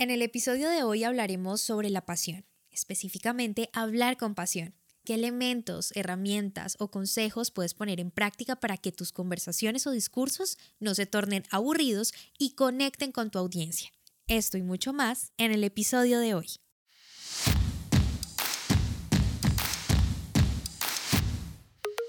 En el episodio de hoy hablaremos sobre la pasión, específicamente hablar con pasión. ¿Qué elementos, herramientas o consejos puedes poner en práctica para que tus conversaciones o discursos no se tornen aburridos y conecten con tu audiencia? Esto y mucho más en el episodio de hoy.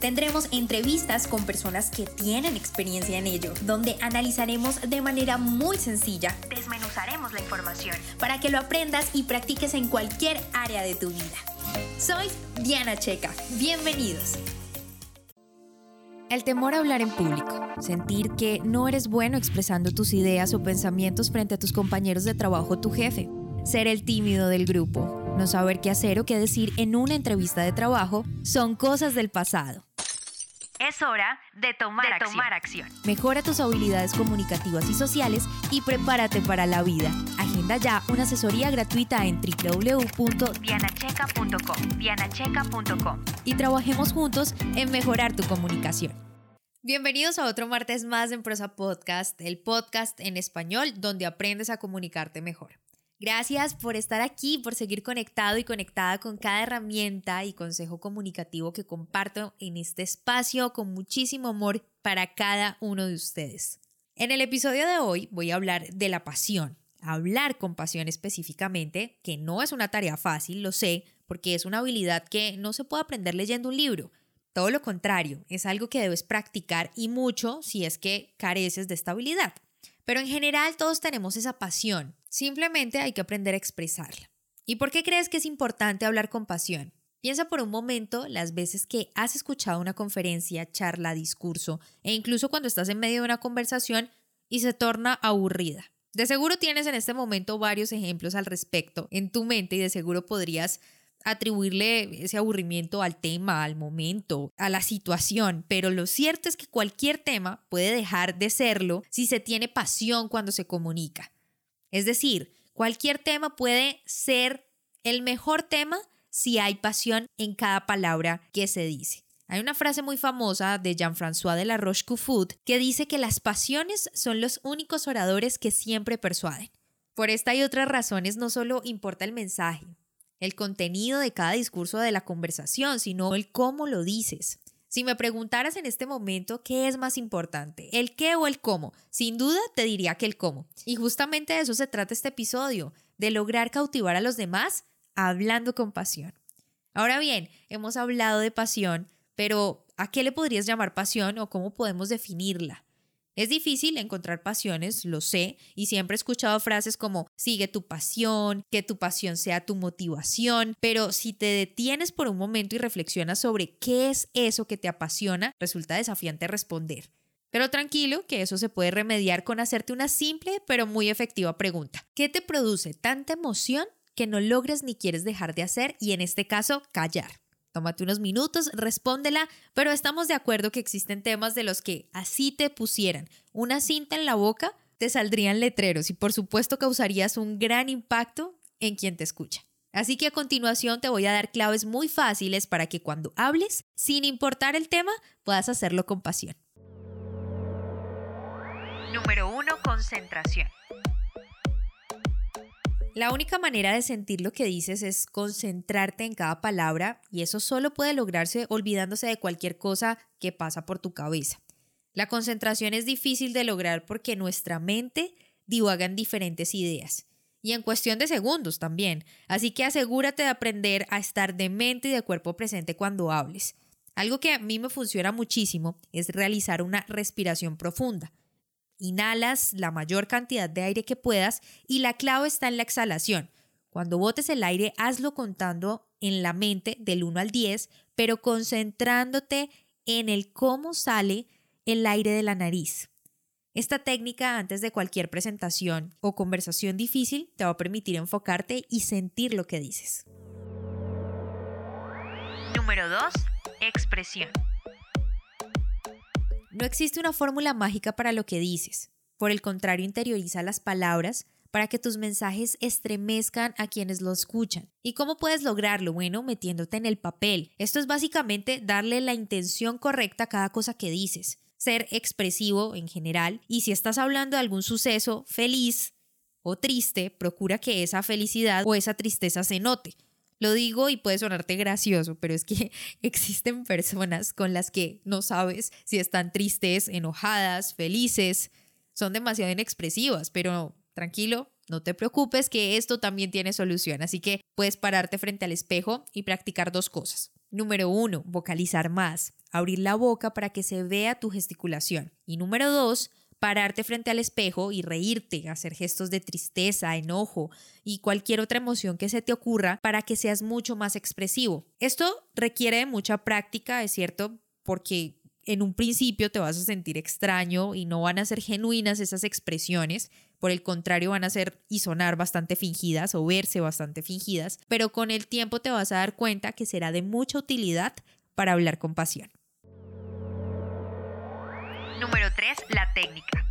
Tendremos entrevistas con personas que tienen experiencia en ello, donde analizaremos de manera muy sencilla, desmenuzaremos la información para que lo aprendas y practiques en cualquier área de tu vida. Soy Diana Checa, bienvenidos. El temor a hablar en público, sentir que no eres bueno expresando tus ideas o pensamientos frente a tus compañeros de trabajo o tu jefe, ser el tímido del grupo, no saber qué hacer o qué decir en una entrevista de trabajo, son cosas del pasado. Es hora de tomar, acción. Mejora tus habilidades comunicativas y sociales y prepárate para la vida. Agenda ya una asesoría gratuita en www.dianacheca.com y trabajemos juntos en mejorar tu comunicación. Bienvenidos a otro martes más en Prosa Podcast, el podcast en español donde aprendes a comunicarte mejor. Gracias por estar aquí, por seguir conectado y conectada con cada herramienta y consejo comunicativo que comparto en este espacio con muchísimo amor para cada uno de ustedes. En el episodio de hoy voy a hablar de la pasión, hablar con pasión específicamente, que no es una tarea fácil, lo sé, porque es una habilidad que no se puede aprender leyendo un libro. Todo lo contrario, es algo que debes practicar y mucho si es que careces de esta habilidad. Pero en general todos tenemos esa pasión, Simplemente hay que aprender a expresarla. ¿Y por qué crees que es importante hablar con pasión? Piensa por un momento las veces que has escuchado una conferencia, charla, discurso e incluso cuando estás en medio de una conversación y se torna aburrida. De seguro tienes en este momento varios ejemplos al respecto en tu mente y de seguro podrías atribuirle ese aburrimiento al tema, al momento, a la situación, pero lo cierto es que cualquier tema puede dejar de serlo si se tiene pasión cuando se comunica. Es decir, cualquier tema puede ser el mejor tema si hay pasión en cada palabra que se dice. Hay una frase muy famosa de Jean-François de la Rochefoucauld que dice que las pasiones son los únicos oradores que siempre persuaden. Por esta y otras razones no solo importa el mensaje, el contenido de cada discurso de la conversación, sino el cómo lo dices. Si me preguntaras en este momento qué es más importante, el qué o el cómo, sin duda te diría que el cómo. Y justamente de eso se trata este episodio, de lograr cautivar a los demás hablando con pasión. Ahora bien, hemos hablado de pasión, pero ¿a qué le podrías llamar pasión o cómo podemos definirla? Es difícil encontrar pasiones, lo sé, y siempre he escuchado frases como sigue tu pasión, que tu pasión sea tu motivación, pero si te detienes por un momento y reflexionas sobre qué es eso que te apasiona, resulta desafiante responder. Pero tranquilo, que eso se puede remediar con hacerte una simple pero muy efectiva pregunta. ¿Qué te produce tanta emoción que no logres ni quieres dejar de hacer y en este caso callar? Tómate unos minutos, respóndela, pero estamos de acuerdo que existen temas de los que así te pusieran una cinta en la boca, te saldrían letreros y por supuesto causarías un gran impacto en quien te escucha. Así que a continuación te voy a dar claves muy fáciles para que cuando hables, sin importar el tema, puedas hacerlo con pasión. Número 1. Concentración. La única manera de sentir lo que dices es concentrarte en cada palabra y eso solo puede lograrse olvidándose de cualquier cosa que pasa por tu cabeza. La concentración es difícil de lograr porque nuestra mente divaga en diferentes ideas y en cuestión de segundos también, así que asegúrate de aprender a estar de mente y de cuerpo presente cuando hables. Algo que a mí me funciona muchísimo es realizar una respiración profunda. Inhalas la mayor cantidad de aire que puedas y la clave está en la exhalación. Cuando botes el aire, hazlo contando en la mente del 1 al 10, pero concentrándote en el cómo sale el aire de la nariz. Esta técnica antes de cualquier presentación o conversación difícil te va a permitir enfocarte y sentir lo que dices. Número 2. Expresión. No existe una fórmula mágica para lo que dices. Por el contrario, interioriza las palabras para que tus mensajes estremezcan a quienes lo escuchan. ¿Y cómo puedes lograrlo? Bueno, metiéndote en el papel. Esto es básicamente darle la intención correcta a cada cosa que dices, ser expresivo en general y si estás hablando de algún suceso feliz o triste, procura que esa felicidad o esa tristeza se note. Lo digo y puede sonarte gracioso, pero es que existen personas con las que no sabes si están tristes, enojadas, felices, son demasiado inexpresivas, pero tranquilo, no te preocupes que esto también tiene solución, así que puedes pararte frente al espejo y practicar dos cosas. Número uno, vocalizar más, abrir la boca para que se vea tu gesticulación. Y número dos, pararte frente al espejo y reírte, hacer gestos de tristeza, enojo y cualquier otra emoción que se te ocurra para que seas mucho más expresivo. Esto requiere mucha práctica, es cierto, porque en un principio te vas a sentir extraño y no van a ser genuinas esas expresiones, por el contrario van a ser y sonar bastante fingidas o verse bastante fingidas, pero con el tiempo te vas a dar cuenta que será de mucha utilidad para hablar con pasión. Número 3. La técnica.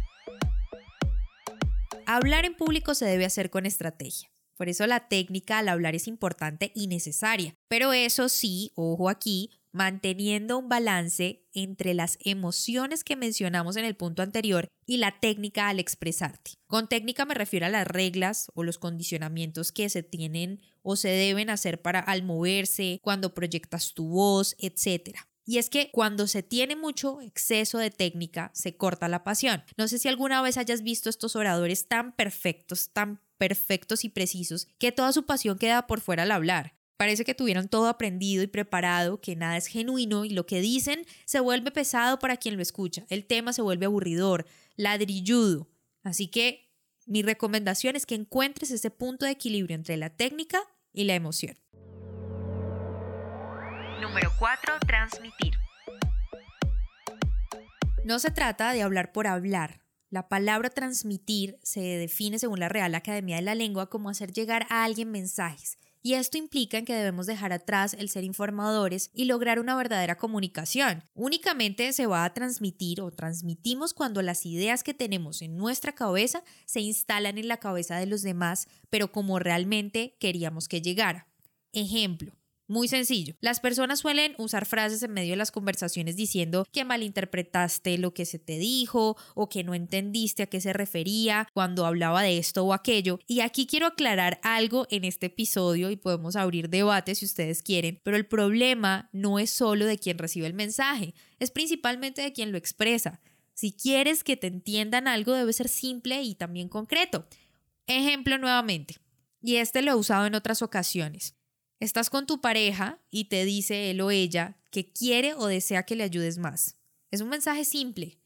Hablar en público se debe hacer con estrategia. Por eso la técnica al hablar es importante y necesaria. Pero eso sí, ojo aquí, manteniendo un balance entre las emociones que mencionamos en el punto anterior y la técnica al expresarte. Con técnica me refiero a las reglas o los condicionamientos que se tienen o se deben hacer para al moverse, cuando proyectas tu voz, etc. Y es que cuando se tiene mucho exceso de técnica, se corta la pasión. No sé si alguna vez hayas visto estos oradores tan perfectos, tan perfectos y precisos, que toda su pasión queda por fuera al hablar. Parece que tuvieron todo aprendido y preparado, que nada es genuino y lo que dicen se vuelve pesado para quien lo escucha. El tema se vuelve aburridor, ladrilludo. Así que mi recomendación es que encuentres ese punto de equilibrio entre la técnica y la emoción. Número 4. Transmitir. No se trata de hablar por hablar. La palabra transmitir se define según la Real Academia de la Lengua como hacer llegar a alguien mensajes. Y esto implica que debemos dejar atrás el ser informadores y lograr una verdadera comunicación. Únicamente se va a transmitir o transmitimos cuando las ideas que tenemos en nuestra cabeza se instalan en la cabeza de los demás, pero como realmente queríamos que llegara. Ejemplo, muy sencillo. Las personas suelen usar frases en medio de las conversaciones diciendo que malinterpretaste lo que se te dijo o que no entendiste a qué se refería cuando hablaba de esto o aquello. Y aquí quiero aclarar algo en este episodio y podemos abrir debate si ustedes quieren, pero el problema no es solo de quien recibe el mensaje, es principalmente de quien lo expresa. Si quieres que te entiendan algo debe ser simple y también concreto. Ejemplo nuevamente, y este lo he usado en otras ocasiones. Estás con tu pareja y te dice él o ella que quiere o desea que le ayudes más. Es un mensaje simple,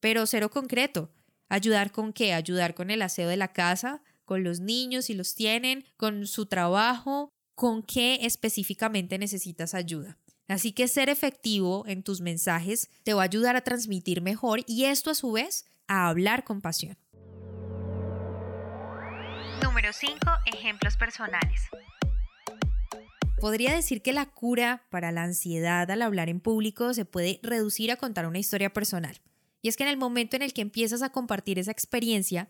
pero cero concreto. ¿Ayudar con qué? Ayudar con el aseo de la casa, con los niños si los tienen, con su trabajo, con qué específicamente necesitas ayuda. Así que ser efectivo en tus mensajes te va a ayudar a transmitir mejor y esto a su vez a hablar con pasión. Número 5. Ejemplos personales. Podría decir que la cura para la ansiedad al hablar en público se puede reducir a contar una historia personal. Y es que en el momento en el que empiezas a compartir esa experiencia,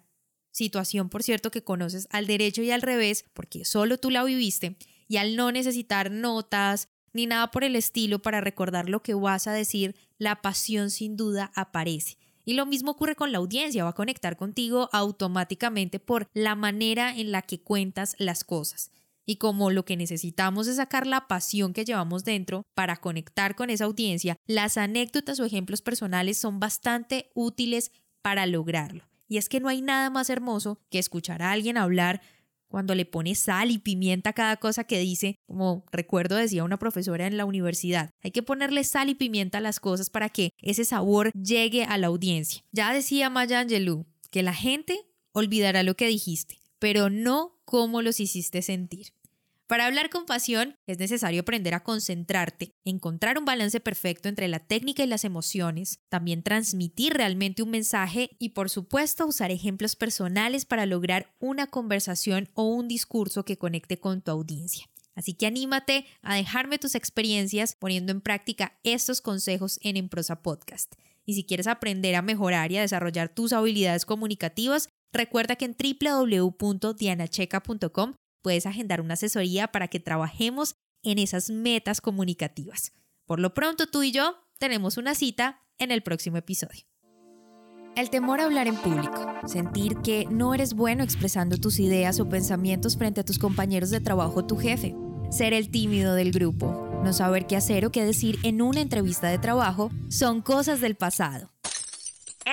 situación por cierto que conoces al derecho y al revés, porque solo tú la viviste, y al no necesitar notas ni nada por el estilo para recordar lo que vas a decir, la pasión sin duda aparece. Y lo mismo ocurre con la audiencia, va a conectar contigo automáticamente por la manera en la que cuentas las cosas. Y como lo que necesitamos es sacar la pasión que llevamos dentro para conectar con esa audiencia, las anécdotas o ejemplos personales son bastante útiles para lograrlo. Y es que no hay nada más hermoso que escuchar a alguien hablar cuando le pone sal y pimienta a cada cosa que dice, como recuerdo decía una profesora en la universidad, hay que ponerle sal y pimienta a las cosas para que ese sabor llegue a la audiencia. Ya decía Maya Angelou que la gente olvidará lo que dijiste, pero no cómo los hiciste sentir. Para hablar con pasión es necesario aprender a concentrarte, encontrar un balance perfecto entre la técnica y las emociones, también transmitir realmente un mensaje y por supuesto usar ejemplos personales para lograr una conversación o un discurso que conecte con tu audiencia. Así que anímate a dejarme tus experiencias poniendo en práctica estos consejos en Emprosa Podcast. Y si quieres aprender a mejorar y a desarrollar tus habilidades comunicativas, recuerda que en www.dianacheca.com puedes agendar una asesoría para que trabajemos en esas metas comunicativas. Por lo pronto, tú y yo tenemos una cita en el próximo episodio. El temor a hablar en público, sentir que no eres bueno expresando tus ideas o pensamientos frente a tus compañeros de trabajo o tu jefe, ser el tímido del grupo, no saber qué hacer o qué decir en una entrevista de trabajo, son cosas del pasado.